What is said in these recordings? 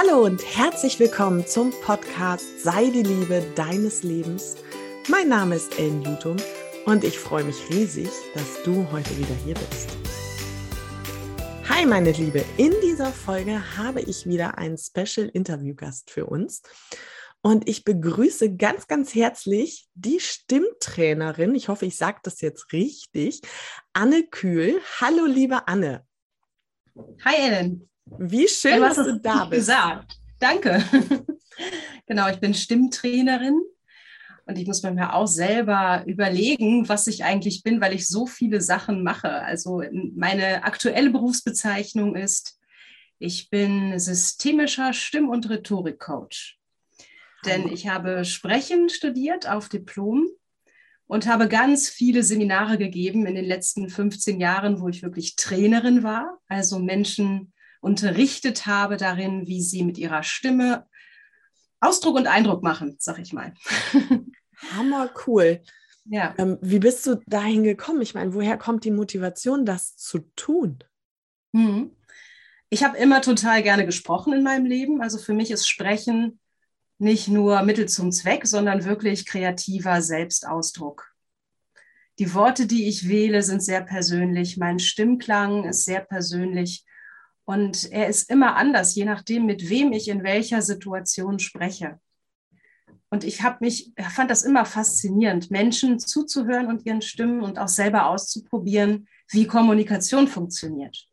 Hallo und herzlich willkommen zum Podcast Sei die Liebe deines Lebens. Mein Name ist Ellen Jutum und ich freue mich riesig, dass du heute wieder hier bist. Hi meine Liebe, in dieser Folge habe ich wieder einen Special Interviewgast für uns. Und ich begrüße ganz, ganz herzlich die Stimmtrainerin, ich hoffe, ich sage das jetzt richtig, Anne Kühl. Hallo, liebe Anne. Hi, Ellen. Wie schön, dass du da bist. gesagt. Danke. genau, ich bin Stimmtrainerin und ich muss mir auch selber überlegen, was ich eigentlich bin, weil ich so viele Sachen mache. Also meine aktuelle Berufsbezeichnung ist, ich bin systemischer Stimm- und Rhetorikcoach. Denn ich habe Sprechen studiert auf Diplom und habe ganz viele Seminare gegeben in den letzten 15 Jahren, wo ich wirklich Trainerin war, also Menschen unterrichtet habe darin, wie sie mit ihrer Stimme Ausdruck und Eindruck machen, sag ich mal. Hammer cool. Ja. Ähm, wie bist du dahin gekommen? Ich meine, woher kommt die Motivation, das zu tun? Hm. Ich habe immer total gerne gesprochen in meinem Leben. Also für mich ist Sprechen nicht nur Mittel zum Zweck, sondern wirklich kreativer Selbstausdruck. Die Worte, die ich wähle, sind sehr persönlich. Mein Stimmklang ist sehr persönlich. Und er ist immer anders, je nachdem, mit wem ich in welcher Situation spreche. Und ich habe mich, fand das immer faszinierend, Menschen zuzuhören und ihren Stimmen und auch selber auszuprobieren, wie Kommunikation funktioniert.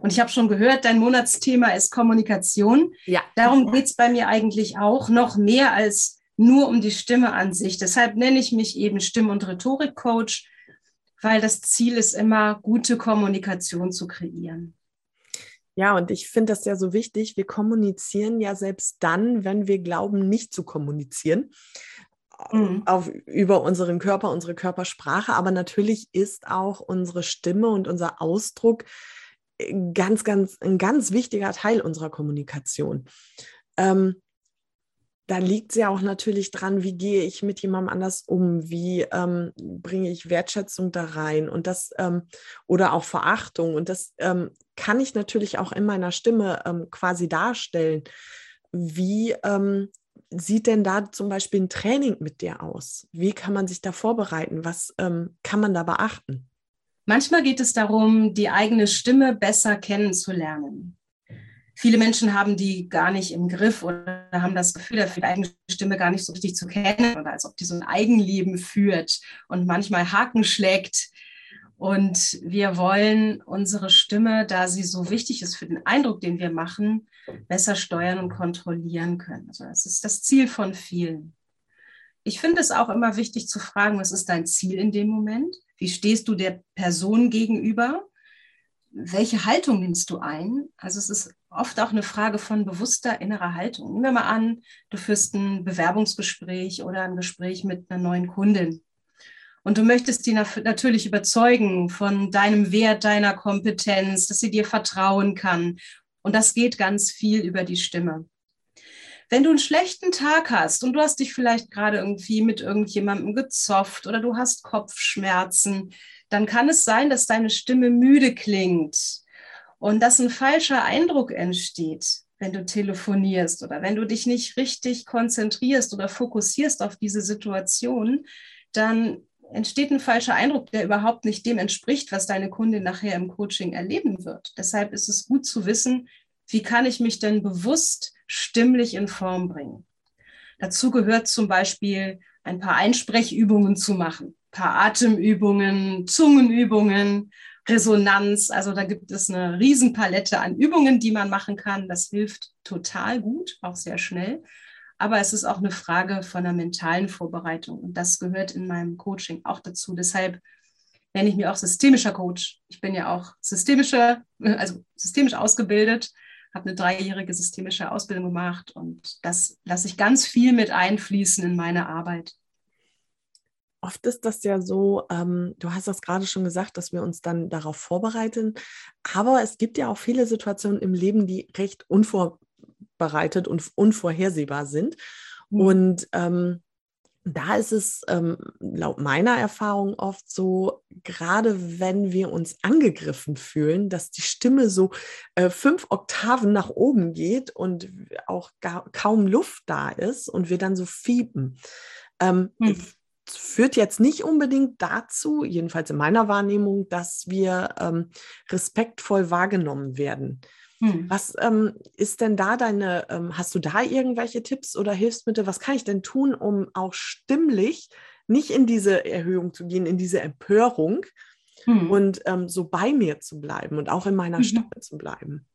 Und ich habe schon gehört, dein Monatsthema ist Kommunikation. Ja. Darum geht es bei mir eigentlich auch noch mehr als nur um die Stimme an sich. Deshalb nenne ich mich eben Stimm- und Rhetorik-Coach, weil das Ziel ist immer, gute Kommunikation zu kreieren. Ja, und ich finde das ja so wichtig. Wir kommunizieren ja selbst dann, wenn wir glauben, nicht zu kommunizieren. Mhm. Auf, über unseren Körper, unsere Körpersprache, aber natürlich ist auch unsere Stimme und unser Ausdruck äh, ganz, ganz, ein ganz wichtiger Teil unserer Kommunikation. Ähm, da liegt es ja auch natürlich dran, wie gehe ich mit jemandem anders um, wie ähm, bringe ich Wertschätzung da rein und das ähm, oder auch Verachtung und das ähm, kann ich natürlich auch in meiner Stimme ähm, quasi darstellen. Wie ähm, sieht denn da zum Beispiel ein Training mit dir aus? Wie kann man sich da vorbereiten? Was ähm, kann man da beachten? Manchmal geht es darum, die eigene Stimme besser kennenzulernen. Viele Menschen haben die gar nicht im Griff oder haben das Gefühl, dafür die eigene Stimme gar nicht so richtig zu kennen oder als ob die so ein Eigenleben führt und manchmal Haken schlägt. Und wir wollen unsere Stimme, da sie so wichtig ist für den Eindruck, den wir machen, besser steuern und kontrollieren können. Also das ist das Ziel von vielen. Ich finde es auch immer wichtig zu fragen, was ist dein Ziel in dem Moment? Wie stehst du der Person gegenüber? Welche Haltung nimmst du ein? Also es ist oft auch eine Frage von bewusster innerer Haltung. Nehmen wir mal an, du führst ein Bewerbungsgespräch oder ein Gespräch mit einer neuen Kundin. Und du möchtest die natürlich überzeugen von deinem Wert, deiner Kompetenz, dass sie dir vertrauen kann. Und das geht ganz viel über die Stimme. Wenn du einen schlechten Tag hast und du hast dich vielleicht gerade irgendwie mit irgendjemandem gezofft oder du hast Kopfschmerzen, dann kann es sein, dass deine Stimme müde klingt und dass ein falscher Eindruck entsteht, wenn du telefonierst oder wenn du dich nicht richtig konzentrierst oder fokussierst auf diese Situation, dann entsteht ein falscher Eindruck, der überhaupt nicht dem entspricht, was deine Kundin nachher im Coaching erleben wird. Deshalb ist es gut zu wissen, wie kann ich mich denn bewusst stimmlich in Form bringen. Dazu gehört zum Beispiel ein paar Einsprechübungen zu machen, ein paar Atemübungen, Zungenübungen Resonanz. Also da gibt es eine Riesenpalette an Übungen, die man machen kann. Das hilft total gut, auch sehr schnell. Aber es ist auch eine Frage von einer mentalen Vorbereitung. Und das gehört in meinem Coaching auch dazu. Deshalb nenne ich mich auch systemischer Coach. Ich bin ja auch systemischer, also systemisch ausgebildet, habe eine dreijährige systemische Ausbildung gemacht und das lasse ich ganz viel mit einfließen in meine Arbeit oft ist das ja so, ähm, du hast das gerade schon gesagt, dass wir uns dann darauf vorbereiten. Aber es gibt ja auch viele Situationen im Leben, die recht unvorbereitet und unvorhersehbar sind. Mhm. Und ähm, da ist es ähm, laut meiner Erfahrung oft so, gerade wenn wir uns angegriffen fühlen, dass die Stimme so äh, fünf Oktaven nach oben geht und auch gar, kaum Luft da ist und wir dann so fiepen. Ähm, hm. Führt jetzt nicht unbedingt dazu, jedenfalls in meiner Wahrnehmung, dass wir ähm, respektvoll wahrgenommen werden. Hm. Was ähm, ist denn da deine, ähm, hast du da irgendwelche Tipps oder Hilfsmittel? Was kann ich denn tun, um auch stimmlich nicht in diese Erhöhung zu gehen, in diese Empörung hm. und ähm, so bei mir zu bleiben und auch in meiner mhm. Stimme zu bleiben?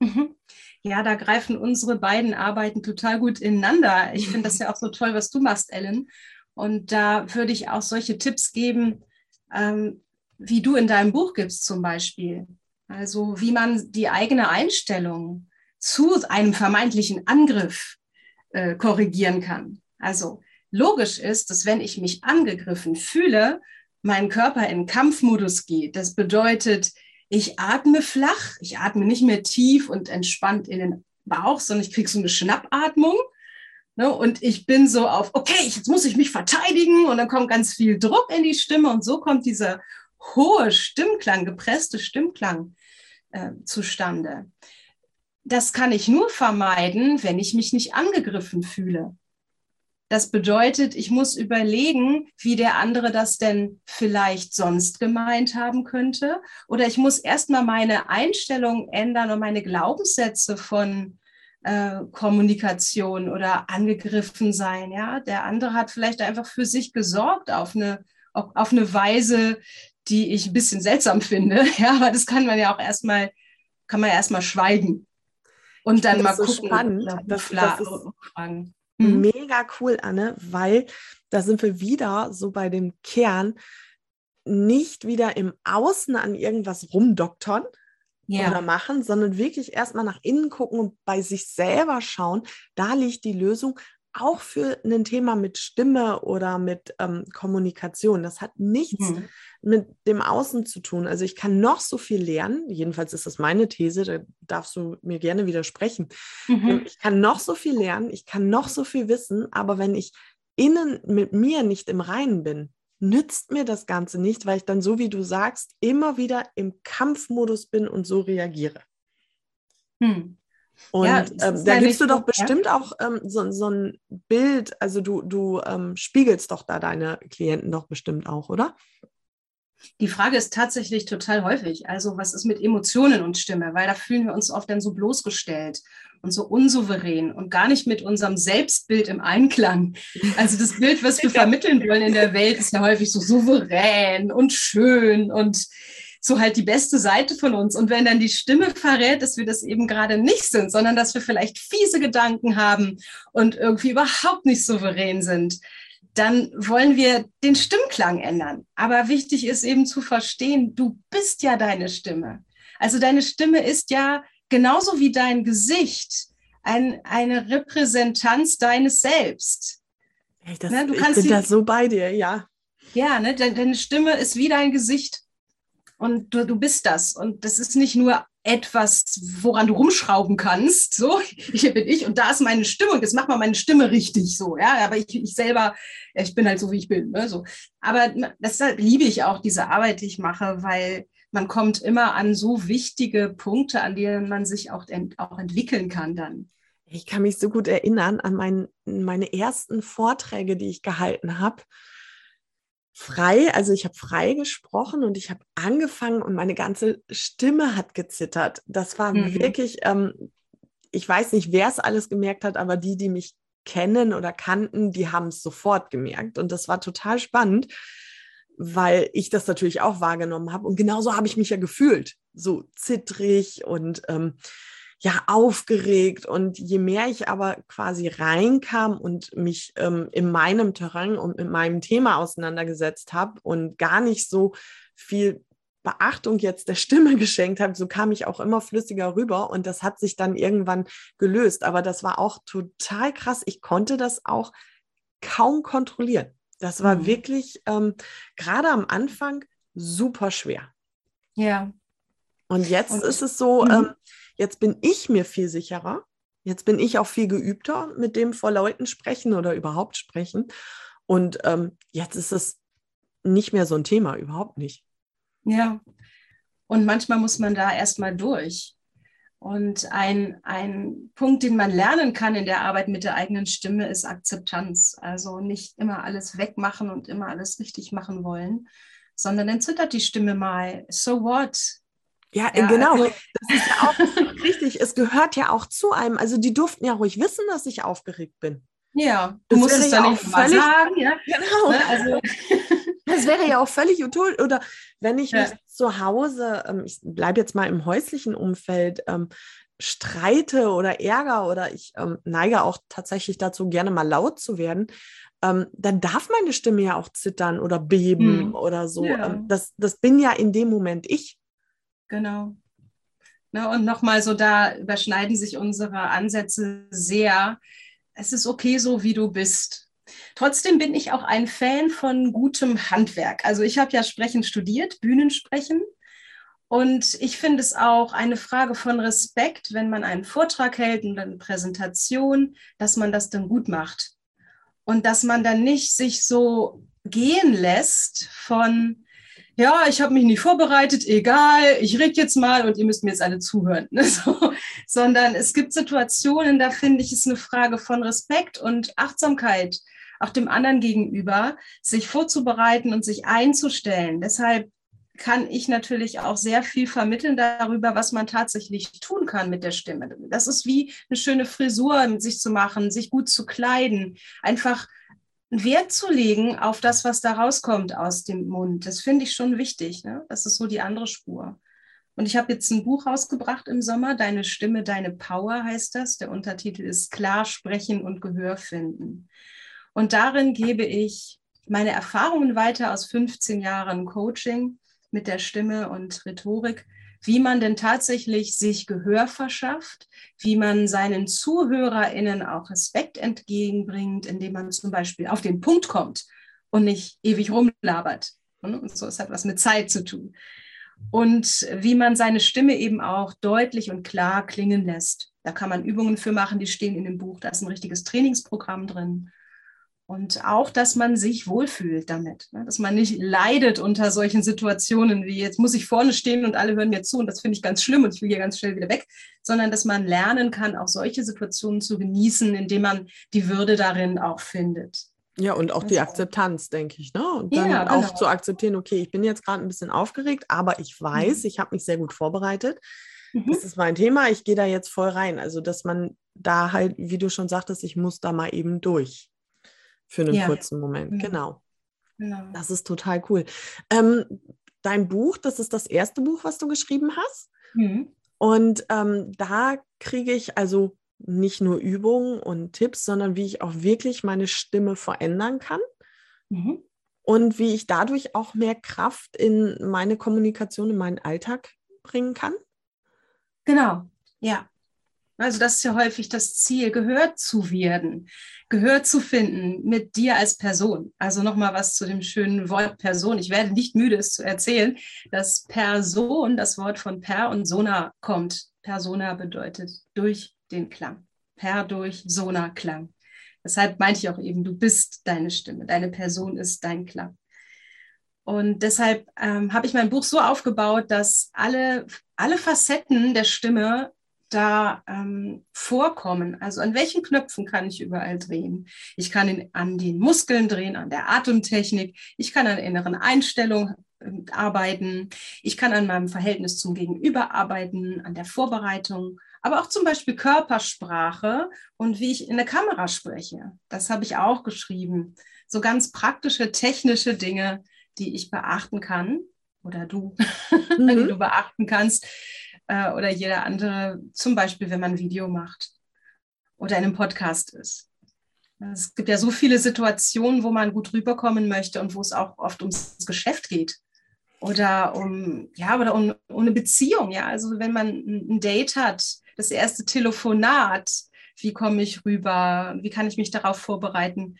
Mhm. Ja, da greifen unsere beiden Arbeiten total gut ineinander. Ich finde das ja auch so toll, was du machst, Ellen. Und da würde ich auch solche Tipps geben, ähm, wie du in deinem Buch gibst zum Beispiel. Also wie man die eigene Einstellung zu einem vermeintlichen Angriff äh, korrigieren kann. Also logisch ist, dass wenn ich mich angegriffen fühle, mein Körper in Kampfmodus geht. Das bedeutet, ich atme flach, ich atme nicht mehr tief und entspannt in den Bauch, sondern ich kriege so eine Schnappatmung. Ne, und ich bin so auf, okay, jetzt muss ich mich verteidigen und dann kommt ganz viel Druck in die Stimme und so kommt dieser hohe Stimmklang, gepresste Stimmklang äh, zustande. Das kann ich nur vermeiden, wenn ich mich nicht angegriffen fühle. Das bedeutet, ich muss überlegen, wie der andere das denn vielleicht sonst gemeint haben könnte. Oder ich muss erstmal meine Einstellung ändern und meine Glaubenssätze von äh, Kommunikation oder angegriffen sein. Ja, der andere hat vielleicht einfach für sich gesorgt auf eine, auf, eine Weise, die ich ein bisschen seltsam finde. Ja, aber das kann man ja auch erstmal, kann man ja erstmal schweigen. Und dann mal so gucken. Spannend. Das, das ist fragen. Mhm. mega cool, Anne, weil da sind wir wieder so bei dem Kern, nicht wieder im Außen an irgendwas rumdoktern, ja. oder machen, sondern wirklich erstmal nach innen gucken und bei sich selber schauen, da liegt die Lösung auch für ein Thema mit Stimme oder mit ähm, Kommunikation. Das hat nichts mhm. mit dem Außen zu tun. Also ich kann noch so viel lernen, jedenfalls ist das meine These, da darfst du mir gerne widersprechen. Mhm. Ich kann noch so viel lernen, ich kann noch so viel wissen, aber wenn ich innen mit mir nicht im Reinen bin, nützt mir das Ganze nicht, weil ich dann, so wie du sagst, immer wieder im Kampfmodus bin und so reagiere. Hm. Und ja, ähm, da gibst du doch bestimmt ja? auch ähm, so, so, ein Bild, also du, du ähm, spiegelst doch da deine Klienten doch bestimmt auch, oder? Die Frage ist tatsächlich total häufig. Also, was ist mit Emotionen und Stimme? Weil da fühlen wir uns oft dann so bloßgestellt und so unsouverän und gar nicht mit unserem Selbstbild im Einklang. Also, das Bild, was wir vermitteln wollen in der Welt, ist ja häufig so souverän und schön und so halt die beste Seite von uns. Und wenn dann die Stimme verrät, dass wir das eben gerade nicht sind, sondern dass wir vielleicht fiese Gedanken haben und irgendwie überhaupt nicht souverän sind, dann wollen wir den Stimmklang ändern. Aber wichtig ist eben zu verstehen, du bist ja deine Stimme. Also deine Stimme ist ja genauso wie dein Gesicht ein, eine Repräsentanz deines Selbst. Hey, das, ne, ich bin da so bei dir, ja. Ja, ne, deine Stimme ist wie dein Gesicht und du, du bist das. Und das ist nicht nur etwas, woran du rumschrauben kannst. So, hier bin ich und da ist meine Stimme und jetzt mach mal meine Stimme richtig so. Ja, aber ich, ich selber, ich bin halt so, wie ich bin. Ne, so. Aber deshalb liebe ich auch diese Arbeit, die ich mache, weil man kommt immer an so wichtige Punkte, an denen man sich auch, ent, auch entwickeln kann dann. Ich kann mich so gut erinnern an mein, meine ersten Vorträge, die ich gehalten habe frei, also ich habe frei gesprochen und ich habe angefangen und meine ganze Stimme hat gezittert. Das war mhm. wirklich, ähm, ich weiß nicht, wer es alles gemerkt hat, aber die, die mich kennen oder kannten, die haben es sofort gemerkt. Und das war total spannend, weil ich das natürlich auch wahrgenommen habe. Und genauso habe ich mich ja gefühlt, so zittrig und ähm, ja aufgeregt und je mehr ich aber quasi reinkam und mich ähm, in meinem Terrain und mit meinem Thema auseinandergesetzt habe und gar nicht so viel Beachtung jetzt der Stimme geschenkt habe, so kam ich auch immer flüssiger rüber und das hat sich dann irgendwann gelöst. Aber das war auch total krass. Ich konnte das auch kaum kontrollieren. Das war mhm. wirklich ähm, gerade am Anfang super schwer. Ja. Und jetzt und, ist es so, mhm. ähm, Jetzt bin ich mir viel sicherer. Jetzt bin ich auch viel geübter mit dem vor Leuten sprechen oder überhaupt sprechen. Und ähm, jetzt ist es nicht mehr so ein Thema, überhaupt nicht. Ja, und manchmal muss man da erstmal durch. Und ein, ein Punkt, den man lernen kann in der Arbeit mit der eigenen Stimme, ist Akzeptanz. Also nicht immer alles wegmachen und immer alles richtig machen wollen, sondern dann zittert die Stimme mal. So what? Ja, ja genau. Also, das ist ja auch richtig. Es gehört ja auch zu einem. Also die durften ja ruhig wissen, dass ich aufgeregt bin. Ja, du das musst es dann ja nicht völlig, sagen. Ja? Genau. Ne? Also, das wäre ja auch völlig utopisch. Oder wenn ich ja. mich zu Hause, ähm, ich bleibe jetzt mal im häuslichen Umfeld, ähm, streite oder ärger oder ich ähm, neige auch tatsächlich dazu, gerne mal laut zu werden, ähm, dann darf meine Stimme ja auch zittern oder beben hm. oder so. Ja. Das, das bin ja in dem Moment ich. Genau. Ne, und nochmal so, da überschneiden sich unsere Ansätze sehr. Es ist okay so, wie du bist. Trotzdem bin ich auch ein Fan von gutem Handwerk. Also ich habe ja Sprechen studiert, Bühnensprechen. Und ich finde es auch eine Frage von Respekt, wenn man einen Vortrag hält und eine Präsentation, dass man das dann gut macht. Und dass man dann nicht sich so gehen lässt von, ja, ich habe mich nicht vorbereitet, egal, ich rede jetzt mal und ihr müsst mir jetzt alle zuhören. Ne? So, sondern es gibt Situationen, da finde ich es eine Frage von Respekt und Achtsamkeit, auch dem anderen gegenüber, sich vorzubereiten und sich einzustellen. Deshalb kann ich natürlich auch sehr viel vermitteln darüber, was man tatsächlich tun kann mit der Stimme. Das ist wie eine schöne Frisur sich zu machen, sich gut zu kleiden, einfach Wert zu legen auf das, was da rauskommt aus dem Mund. Das finde ich schon wichtig. Ne? Das ist so die andere Spur. Und ich habe jetzt ein Buch rausgebracht im Sommer, Deine Stimme, deine Power heißt das. Der Untertitel ist Klar sprechen und Gehör finden. Und darin gebe ich meine Erfahrungen weiter aus 15 Jahren Coaching mit der Stimme und Rhetorik, wie man denn tatsächlich sich Gehör verschafft, wie man seinen ZuhörerInnen auch Respekt entgegenbringt, indem man zum Beispiel auf den Punkt kommt und nicht ewig rumlabert. Und so, es hat was mit Zeit zu tun. Und wie man seine Stimme eben auch deutlich und klar klingen lässt. Da kann man Übungen für machen, die stehen in dem Buch. Da ist ein richtiges Trainingsprogramm drin. Und auch, dass man sich wohlfühlt damit, ne? dass man nicht leidet unter solchen Situationen wie jetzt muss ich vorne stehen und alle hören mir zu und das finde ich ganz schlimm und ich will hier ganz schnell wieder weg, sondern dass man lernen kann, auch solche Situationen zu genießen, indem man die Würde darin auch findet. Ja, und auch die Akzeptanz, denke ich. Ne? Und dann ja, genau. auch zu akzeptieren, okay, ich bin jetzt gerade ein bisschen aufgeregt, aber ich weiß, mhm. ich habe mich sehr gut vorbereitet. Mhm. Das ist mein Thema, ich gehe da jetzt voll rein. Also, dass man da halt, wie du schon sagtest, ich muss da mal eben durch für einen ja. kurzen Moment. Genau. genau. Das ist total cool. Ähm, dein Buch, das ist das erste Buch, was du geschrieben hast. Mhm. Und ähm, da kriege ich also nicht nur Übungen und Tipps, sondern wie ich auch wirklich meine Stimme verändern kann. Mhm. Und wie ich dadurch auch mehr Kraft in meine Kommunikation, in meinen Alltag bringen kann. Genau, ja. Also das ist ja häufig das Ziel, gehört zu werden, gehört zu finden mit dir als Person. Also nochmal was zu dem schönen Wort Person. Ich werde nicht müde, es zu erzählen, dass Person, das Wort von per und sona kommt. Persona bedeutet durch den Klang. Per durch Sona Klang. Deshalb meinte ich auch eben, du bist deine Stimme, deine Person ist dein Klang. Und deshalb ähm, habe ich mein Buch so aufgebaut, dass alle, alle Facetten der Stimme da ähm, vorkommen? Also an welchen Knöpfen kann ich überall drehen? Ich kann in, an den Muskeln drehen, an der Atemtechnik. Ich kann an inneren Einstellung äh, arbeiten. Ich kann an meinem Verhältnis zum Gegenüber arbeiten, an der Vorbereitung, aber auch zum Beispiel Körpersprache und wie ich in der Kamera spreche. Das habe ich auch geschrieben. So ganz praktische, technische Dinge, die ich beachten kann oder du, mhm. die du beachten kannst, äh, oder jeder andere, zum Beispiel, wenn man ein Video macht oder in einem Podcast ist. Es gibt ja so viele Situationen, wo man gut rüberkommen möchte und wo es auch oft ums Geschäft geht oder um ja oder um, um eine Beziehung. Ja, also wenn man ein Date hat, das erste Telefonat, wie komme ich rüber, wie kann ich mich darauf vorbereiten?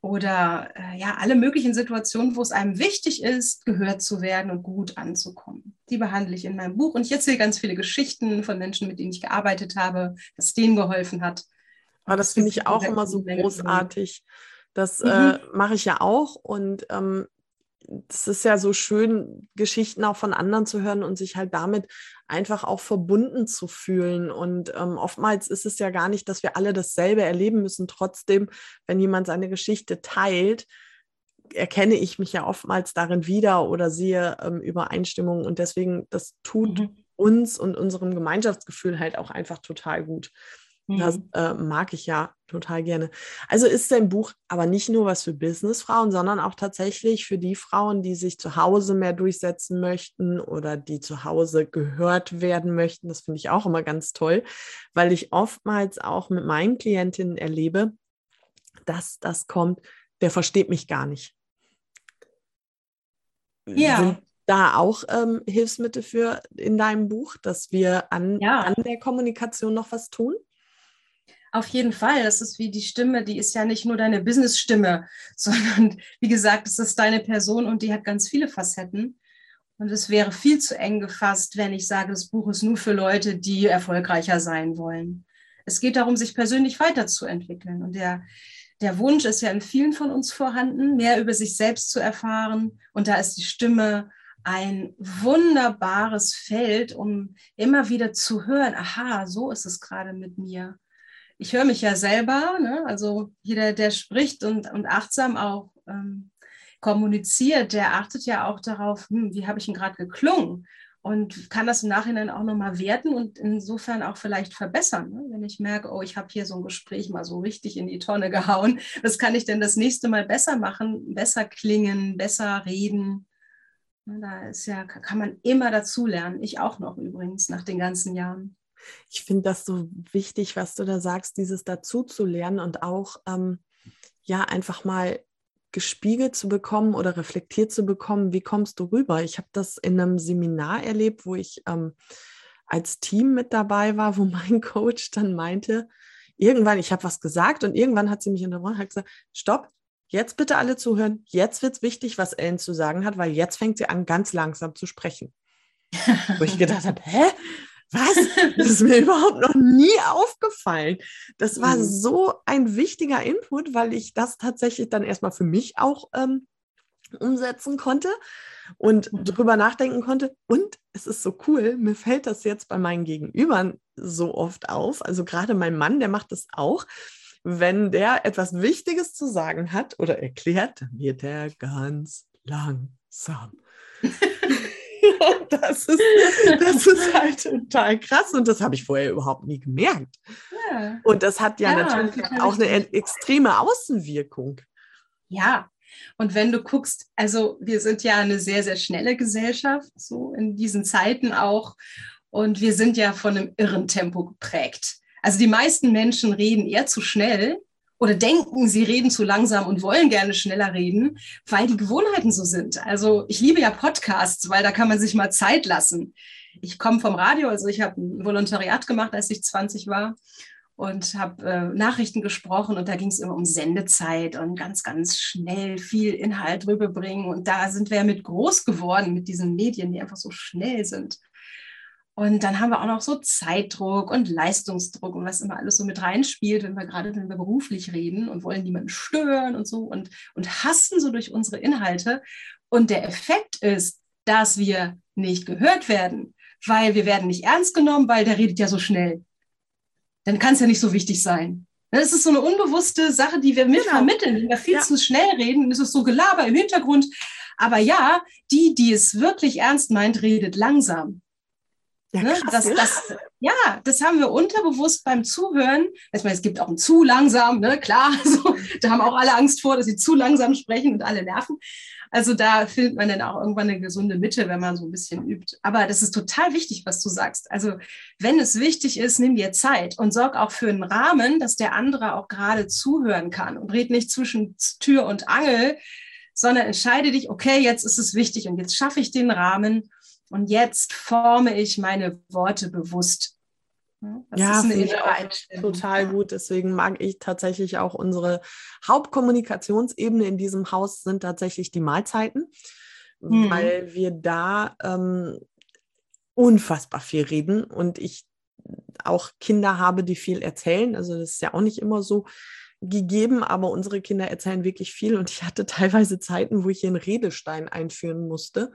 Oder äh, ja, alle möglichen Situationen, wo es einem wichtig ist, gehört zu werden und gut anzukommen. Die behandle ich in meinem Buch und ich erzähle ganz viele Geschichten von Menschen, mit denen ich gearbeitet habe, dass denen geholfen hat. Aber das finde ich auch immer so großartig, Das mhm. äh, mache ich ja auch und ähm, das ist ja so schön, Geschichten auch von anderen zu hören und sich halt damit einfach auch verbunden zu fühlen. Und ähm, oftmals ist es ja gar nicht, dass wir alle dasselbe erleben müssen. Trotzdem, wenn jemand seine Geschichte teilt, erkenne ich mich ja oftmals darin wieder oder sehe ähm, Übereinstimmungen. Und deswegen, das tut mhm. uns und unserem Gemeinschaftsgefühl halt auch einfach total gut. Das mhm. äh, mag ich ja total gerne. Also ist dein Buch aber nicht nur was für Businessfrauen, sondern auch tatsächlich für die Frauen, die sich zu Hause mehr durchsetzen möchten oder die zu Hause gehört werden möchten. Das finde ich auch immer ganz toll, weil ich oftmals auch mit meinen Klientinnen erlebe, dass das kommt, der versteht mich gar nicht. Ja. Sind da auch ähm, Hilfsmittel für in deinem Buch, dass wir an, ja. an der Kommunikation noch was tun? Auf jeden Fall. Das ist wie die Stimme, die ist ja nicht nur deine Business-Stimme, sondern wie gesagt, es ist deine Person und die hat ganz viele Facetten. Und es wäre viel zu eng gefasst, wenn ich sage, das Buch ist nur für Leute, die erfolgreicher sein wollen. Es geht darum, sich persönlich weiterzuentwickeln. Und der, der Wunsch ist ja in vielen von uns vorhanden, mehr über sich selbst zu erfahren. Und da ist die Stimme ein wunderbares Feld, um immer wieder zu hören, aha, so ist es gerade mit mir ich höre mich ja selber, ne? also jeder, der spricht und, und achtsam auch ähm, kommuniziert, der achtet ja auch darauf, hm, wie habe ich ihn gerade geklungen und kann das im Nachhinein auch nochmal werten und insofern auch vielleicht verbessern. Ne? Wenn ich merke, oh, ich habe hier so ein Gespräch mal so richtig in die Tonne gehauen, was kann ich denn das nächste Mal besser machen, besser klingen, besser reden? Ne, da ist ja, kann man immer dazu lernen. Ich auch noch übrigens nach den ganzen Jahren ich finde das so wichtig, was du da sagst, dieses dazu zu lernen und auch ähm, ja einfach mal gespiegelt zu bekommen oder reflektiert zu bekommen, wie kommst du rüber? Ich habe das in einem Seminar erlebt, wo ich ähm, als Team mit dabei war, wo mein Coach dann meinte, irgendwann, ich habe was gesagt und irgendwann hat sie mich unterbrochen und hat gesagt, stopp, jetzt bitte alle zuhören, jetzt wird es wichtig, was Ellen zu sagen hat, weil jetzt fängt sie an, ganz langsam zu sprechen. wo ich gedacht habe, hä? Was? Das ist mir überhaupt noch nie aufgefallen. Das war mhm. so ein wichtiger Input, weil ich das tatsächlich dann erstmal für mich auch ähm, umsetzen konnte und mhm. drüber nachdenken konnte. Und es ist so cool, mir fällt das jetzt bei meinen Gegenübern so oft auf. Also gerade mein Mann, der macht das auch. Wenn der etwas Wichtiges zu sagen hat oder erklärt, dann wird er ganz langsam. das, ist, das ist halt total krass und das habe ich vorher überhaupt nie gemerkt. Ja. Und das hat ja, ja natürlich auch eine extreme Außenwirkung. Ja, und wenn du guckst, also wir sind ja eine sehr, sehr schnelle Gesellschaft, so in diesen Zeiten auch. Und wir sind ja von einem irren Tempo geprägt. Also die meisten Menschen reden eher zu schnell oder denken, sie reden zu langsam und wollen gerne schneller reden, weil die Gewohnheiten so sind. Also ich liebe ja Podcasts, weil da kann man sich mal Zeit lassen. Ich komme vom Radio, also ich habe ein Volontariat gemacht, als ich 20 war und habe äh, Nachrichten gesprochen und da ging es immer um Sendezeit und ganz, ganz schnell viel Inhalt rüberbringen. Und da sind wir mit groß geworden mit diesen Medien, die einfach so schnell sind. Und dann haben wir auch noch so Zeitdruck und Leistungsdruck und was immer alles so mit reinspielt, wenn wir gerade, wenn wir beruflich reden und wollen niemanden stören und so und, und hassen so durch unsere Inhalte. Und der Effekt ist, dass wir nicht gehört werden, weil wir werden nicht ernst genommen, weil der redet ja so schnell. Dann kann es ja nicht so wichtig sein. Das ist so eine unbewusste Sache, die wir mitvermitteln. Wenn wir viel ja. zu schnell reden, ist es so Gelaber im Hintergrund. Aber ja, die, die es wirklich ernst meint, redet langsam. Ja, ne? krass, das, das, ja, das haben wir unterbewusst beim Zuhören. Ich meine, es gibt auch ein zu langsam, ne? klar. So, da haben auch alle Angst vor, dass sie zu langsam sprechen und alle nerven. Also da findet man dann auch irgendwann eine gesunde Mitte, wenn man so ein bisschen übt. Aber das ist total wichtig, was du sagst. Also wenn es wichtig ist, nimm dir Zeit und sorg auch für einen Rahmen, dass der andere auch gerade zuhören kann und red nicht zwischen Tür und Angel, sondern entscheide dich, okay, jetzt ist es wichtig und jetzt schaffe ich den Rahmen und jetzt forme ich meine Worte bewusst. Das ja, ist eine total gut. Deswegen mag ich tatsächlich auch unsere Hauptkommunikationsebene in diesem Haus sind tatsächlich die Mahlzeiten, mhm. weil wir da ähm, unfassbar viel reden und ich auch Kinder habe, die viel erzählen. Also das ist ja auch nicht immer so gegeben, aber unsere Kinder erzählen wirklich viel und ich hatte teilweise Zeiten, wo ich hier einen Redestein einführen musste,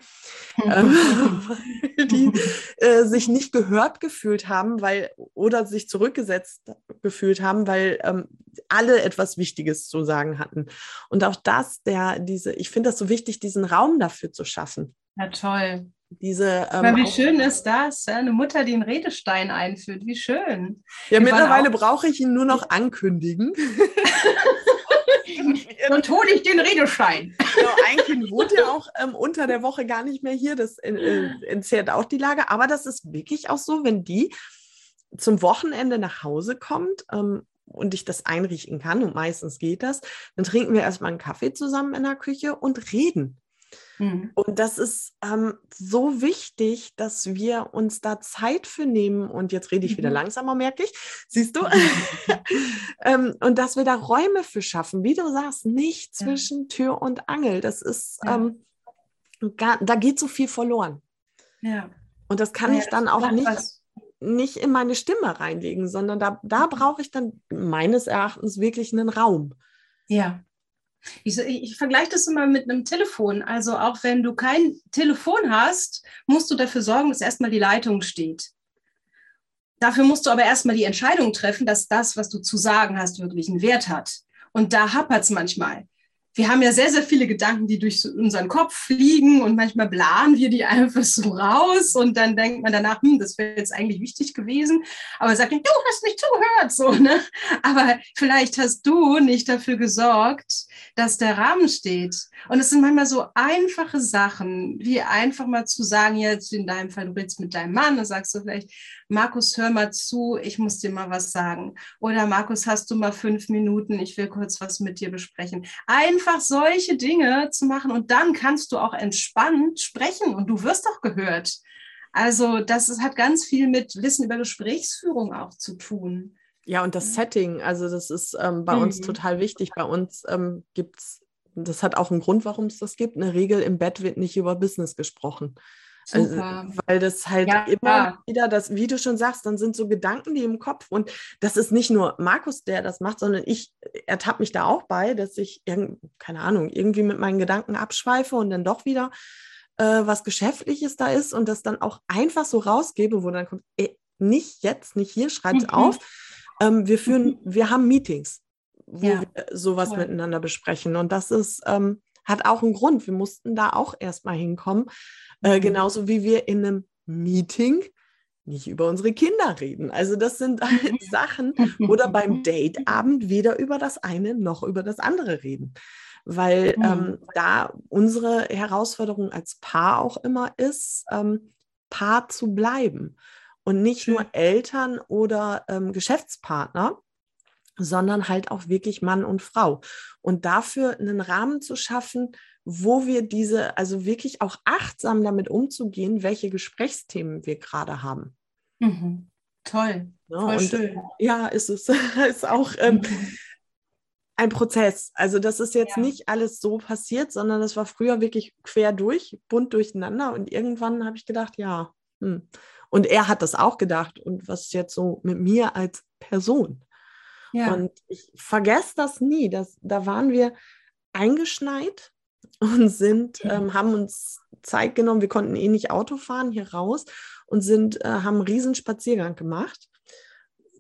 ähm, weil die äh, sich nicht gehört gefühlt haben, weil oder sich zurückgesetzt gefühlt haben, weil ähm, alle etwas Wichtiges zu sagen hatten. Und auch das, der diese, ich finde das so wichtig, diesen Raum dafür zu schaffen. Ja, toll. Diese, ähm, wie schön ist das? Eine Mutter, die einen Redestein einführt. Wie schön. Ja, Wir mittlerweile brauche ich ihn nur noch ankündigen. Und hole ich den Redestein. Genau, ein Kind wohnt ja auch ähm, unter der Woche gar nicht mehr hier. Das äh, entzerrt auch die Lage. Aber das ist wirklich auch so, wenn die zum Wochenende nach Hause kommt ähm, und ich das einrichten kann, und meistens geht das, dann trinken wir erstmal einen Kaffee zusammen in der Küche und reden. Mhm. Und das ist ähm, so wichtig, dass wir uns da Zeit für nehmen. Und jetzt rede ich wieder mhm. langsamer, merke ich. Siehst du? ähm, und dass wir da Räume für schaffen. Wie du sagst, nicht zwischen ja. Tür und Angel. Das ist, ja. ähm, gar, da geht so viel verloren. Ja. Und das kann ja, ich dann auch nicht. nicht in meine Stimme reinlegen, sondern da, da mhm. brauche ich dann meines Erachtens wirklich einen Raum. Ja. Ich, ich, vergleiche das immer mit einem Telefon. Also auch wenn du kein Telefon hast, musst du dafür sorgen, dass erstmal die Leitung steht. Dafür musst du aber erstmal die Entscheidung treffen, dass das, was du zu sagen hast, wirklich einen Wert hat. Und da hapert es manchmal wir haben ja sehr, sehr viele Gedanken, die durch unseren Kopf fliegen und manchmal blahen wir die einfach so raus und dann denkt man danach, hm, das wäre jetzt eigentlich wichtig gewesen. Aber sagt, du hast nicht zugehört, so, ne? Aber vielleicht hast du nicht dafür gesorgt, dass der Rahmen steht. Und es sind manchmal so einfache Sachen, wie einfach mal zu sagen, jetzt in deinem Fall, du redest mit deinem Mann und sagst du vielleicht, Markus, hör mal zu, ich muss dir mal was sagen. Oder Markus, hast du mal fünf Minuten, ich will kurz was mit dir besprechen. Einfach solche Dinge zu machen und dann kannst du auch entspannt sprechen und du wirst auch gehört. Also das ist, hat ganz viel mit Wissen über Gesprächsführung auch zu tun. Ja, und das Setting, also das ist ähm, bei mhm. uns total wichtig. Bei uns ähm, gibt es, das hat auch einen Grund, warum es das gibt, eine Regel, im Bett wird nicht über Business gesprochen. Also, weil das halt ja, immer ja. wieder das, wie du schon sagst, dann sind so Gedanken, die im Kopf und das ist nicht nur Markus, der das macht, sondern ich ertappe mich da auch bei, dass ich, irgend, keine Ahnung, irgendwie mit meinen Gedanken abschweife und dann doch wieder äh, was Geschäftliches da ist und das dann auch einfach so rausgebe, wo dann kommt, ey, nicht jetzt, nicht hier, schreibt mhm. auf. Ähm, wir führen, mhm. wir haben Meetings, wo ja. wir sowas cool. miteinander besprechen und das ist, ähm, hat auch einen Grund. Wir mussten da auch erstmal hinkommen, äh, mhm. genauso wie wir in einem Meeting nicht über unsere Kinder reden. Also das sind halt mhm. Sachen oder beim Dateabend weder über das eine noch über das andere reden. Weil mhm. ähm, da unsere Herausforderung als Paar auch immer ist, ähm, Paar zu bleiben und nicht nur Eltern oder ähm, Geschäftspartner, sondern halt auch wirklich Mann und Frau. Und dafür einen Rahmen zu schaffen, wo wir diese, also wirklich auch achtsam damit umzugehen, welche Gesprächsthemen wir gerade haben. Mhm. Toll. Ja, Voll und, schön. Ja, ist es. ist auch ähm, ein Prozess. Also das ist jetzt ja. nicht alles so passiert, sondern das war früher wirklich quer durch, bunt durcheinander. Und irgendwann habe ich gedacht, ja. Hm. Und er hat das auch gedacht. Und was ist jetzt so mit mir als Person? Ja. Und ich vergesse das nie. Das, da waren wir eingeschneit und sind, ähm, haben uns Zeit genommen. Wir konnten eh nicht Auto fahren hier raus und sind, äh, haben einen riesen Spaziergang gemacht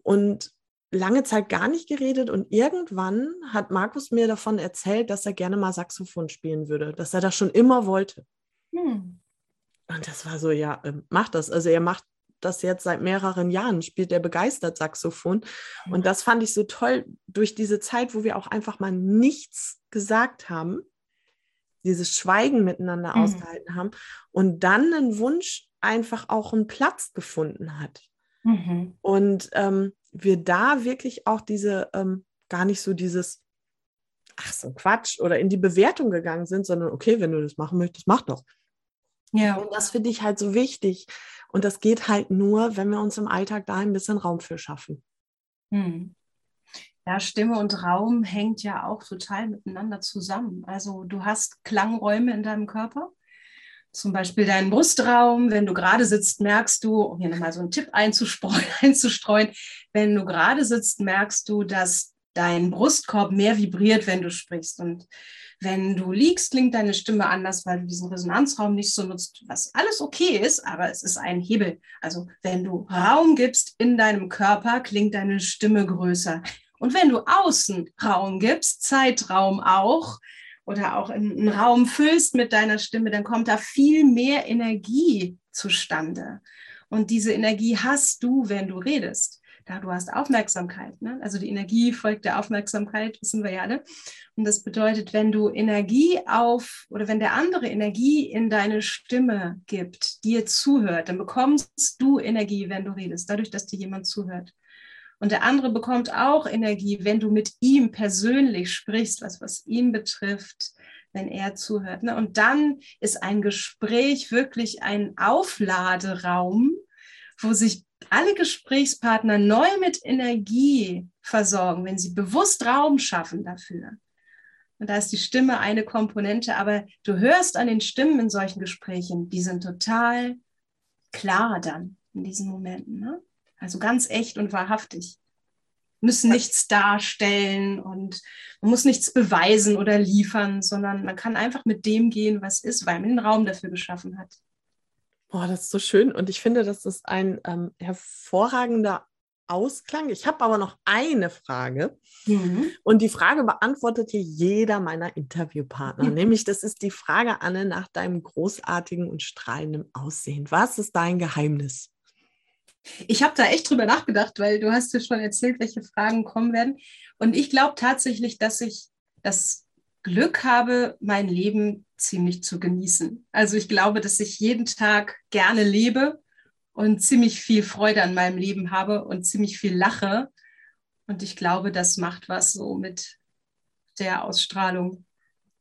und lange Zeit gar nicht geredet. Und irgendwann hat Markus mir davon erzählt, dass er gerne mal Saxophon spielen würde, dass er das schon immer wollte. Hm. Und das war so, ja, äh, macht das. Also er macht das jetzt seit mehreren Jahren, spielt er begeistert Saxophon. Und mhm. das fand ich so toll durch diese Zeit, wo wir auch einfach mal nichts gesagt haben dieses Schweigen miteinander mhm. ausgehalten haben und dann einen Wunsch einfach auch einen Platz gefunden hat. Mhm. Und ähm, wir da wirklich auch diese, ähm, gar nicht so dieses, ach so Quatsch, oder in die Bewertung gegangen sind, sondern okay, wenn du das machen möchtest, mach doch. Ja. Und das finde ich halt so wichtig. Und das geht halt nur, wenn wir uns im Alltag da ein bisschen Raum für schaffen. Mhm. Ja, Stimme und Raum hängt ja auch total miteinander zusammen. Also du hast Klangräume in deinem Körper, zum Beispiel deinen Brustraum. Wenn du gerade sitzt, merkst du, um hier nochmal so einen Tipp einzustreuen, einzustreuen, wenn du gerade sitzt, merkst du, dass dein Brustkorb mehr vibriert, wenn du sprichst. Und wenn du liegst, klingt deine Stimme anders, weil du diesen Resonanzraum nicht so nutzt, was alles okay ist, aber es ist ein Hebel. Also wenn du Raum gibst in deinem Körper, klingt deine Stimme größer. Und wenn du außen Raum gibst, Zeitraum auch, oder auch einen Raum füllst mit deiner Stimme, dann kommt da viel mehr Energie zustande. Und diese Energie hast du, wenn du redest. Da du hast Aufmerksamkeit. Ne? Also die Energie folgt der Aufmerksamkeit, wissen wir ja alle. Und das bedeutet, wenn du Energie auf oder wenn der andere Energie in deine Stimme gibt, dir zuhört, dann bekommst du Energie, wenn du redest, dadurch, dass dir jemand zuhört. Und der andere bekommt auch Energie, wenn du mit ihm persönlich sprichst, was, was ihn betrifft, wenn er zuhört. Ne? Und dann ist ein Gespräch wirklich ein Aufladeraum, wo sich alle Gesprächspartner neu mit Energie versorgen, wenn sie bewusst Raum schaffen dafür. Und da ist die Stimme eine Komponente, aber du hörst an den Stimmen in solchen Gesprächen, die sind total klar dann in diesen Momenten. Ne? Also ganz echt und wahrhaftig. Müssen nichts darstellen und man muss nichts beweisen oder liefern, sondern man kann einfach mit dem gehen, was ist, weil man den Raum dafür geschaffen hat. Boah, das ist so schön. Und ich finde, das ist ein ähm, hervorragender Ausklang. Ich habe aber noch eine Frage. Mhm. Und die Frage beantwortet hier jeder meiner Interviewpartner. Mhm. Nämlich, das ist die Frage, Anne, nach deinem großartigen und strahlenden Aussehen. Was ist dein Geheimnis? Ich habe da echt drüber nachgedacht, weil du hast ja schon erzählt, welche Fragen kommen werden. Und ich glaube tatsächlich, dass ich das Glück habe, mein Leben ziemlich zu genießen. Also ich glaube, dass ich jeden Tag gerne lebe und ziemlich viel Freude an meinem Leben habe und ziemlich viel lache. Und ich glaube, das macht was so mit der Ausstrahlung.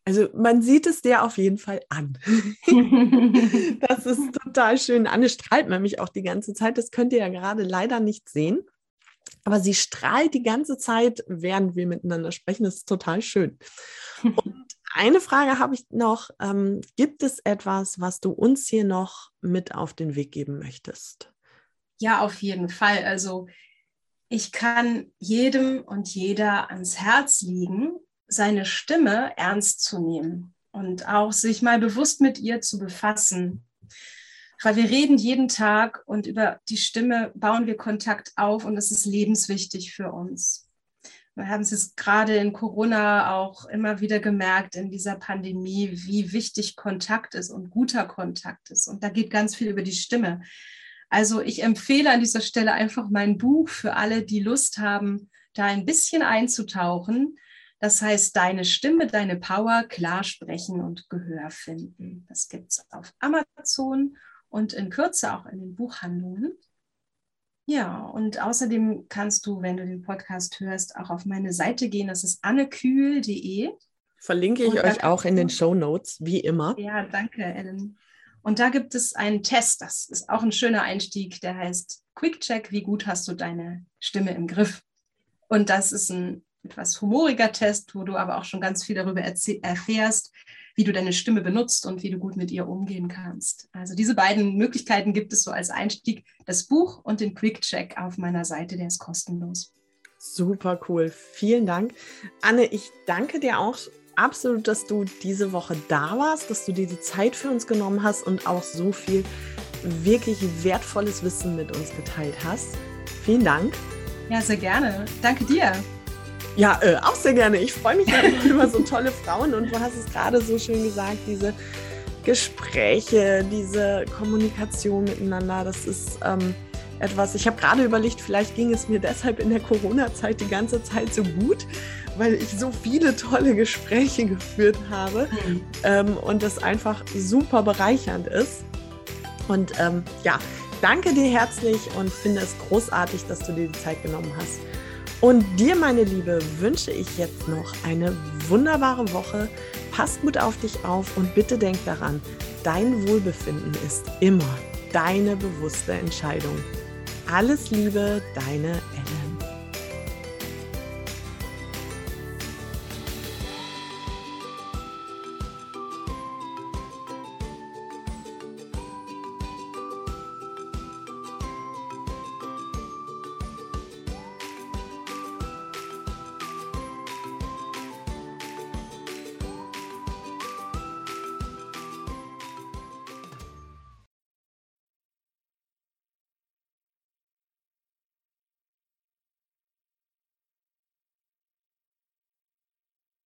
Also man sieht es dir auf jeden Fall an. das ist total schön. Anne strahlt nämlich auch die ganze Zeit. Das könnt ihr ja gerade leider nicht sehen. Aber sie strahlt die ganze Zeit, während wir miteinander sprechen. Das ist total schön. Und eine Frage habe ich noch. Ähm, gibt es etwas, was du uns hier noch mit auf den Weg geben möchtest? Ja, auf jeden Fall. Also ich kann jedem und jeder ans Herz liegen, seine Stimme ernst zu nehmen und auch sich mal bewusst mit ihr zu befassen. Weil wir reden jeden Tag und über die Stimme bauen wir Kontakt auf und das ist lebenswichtig für uns. Wir haben es gerade in Corona auch immer wieder gemerkt in dieser Pandemie, wie wichtig Kontakt ist und guter Kontakt ist. Und da geht ganz viel über die Stimme. Also ich empfehle an dieser Stelle einfach mein Buch für alle, die Lust haben, da ein bisschen einzutauchen. Das heißt, deine Stimme, deine Power, klar sprechen und Gehör finden. Das gibt es auf Amazon und in Kürze auch in den Buchhandlungen. Ja, und außerdem kannst du, wenn du den Podcast hörst, auch auf meine Seite gehen. Das ist annekühl.de. Verlinke ich euch auch in den Show Notes, wie immer. Ja, danke, Ellen. Und da gibt es einen Test, das ist auch ein schöner Einstieg, der heißt Quick Check, wie gut hast du deine Stimme im Griff? Und das ist ein etwas humoriger Test, wo du aber auch schon ganz viel darüber erfährst, wie du deine Stimme benutzt und wie du gut mit ihr umgehen kannst. Also diese beiden Möglichkeiten gibt es so als Einstieg, das Buch und den Quick Check auf meiner Seite, der ist kostenlos. Super cool. Vielen Dank. Anne, ich danke dir auch absolut, dass du diese Woche da warst, dass du dir die Zeit für uns genommen hast und auch so viel wirklich wertvolles Wissen mit uns geteilt hast. Vielen Dank. Ja, sehr gerne. Danke dir. Ja, äh, auch sehr gerne. Ich freue mich über so tolle Frauen und du hast es gerade so schön gesagt, diese Gespräche, diese Kommunikation miteinander, das ist ähm, etwas, ich habe gerade überlegt, vielleicht ging es mir deshalb in der Corona-Zeit die ganze Zeit so gut, weil ich so viele tolle Gespräche geführt habe mhm. ähm, und das einfach super bereichernd ist. Und ähm, ja, danke dir herzlich und finde es großartig, dass du dir die Zeit genommen hast. Und dir, meine Liebe, wünsche ich jetzt noch eine wunderbare Woche. Pass gut auf dich auf und bitte denk daran, dein Wohlbefinden ist immer deine bewusste Entscheidung. Alles Liebe, deine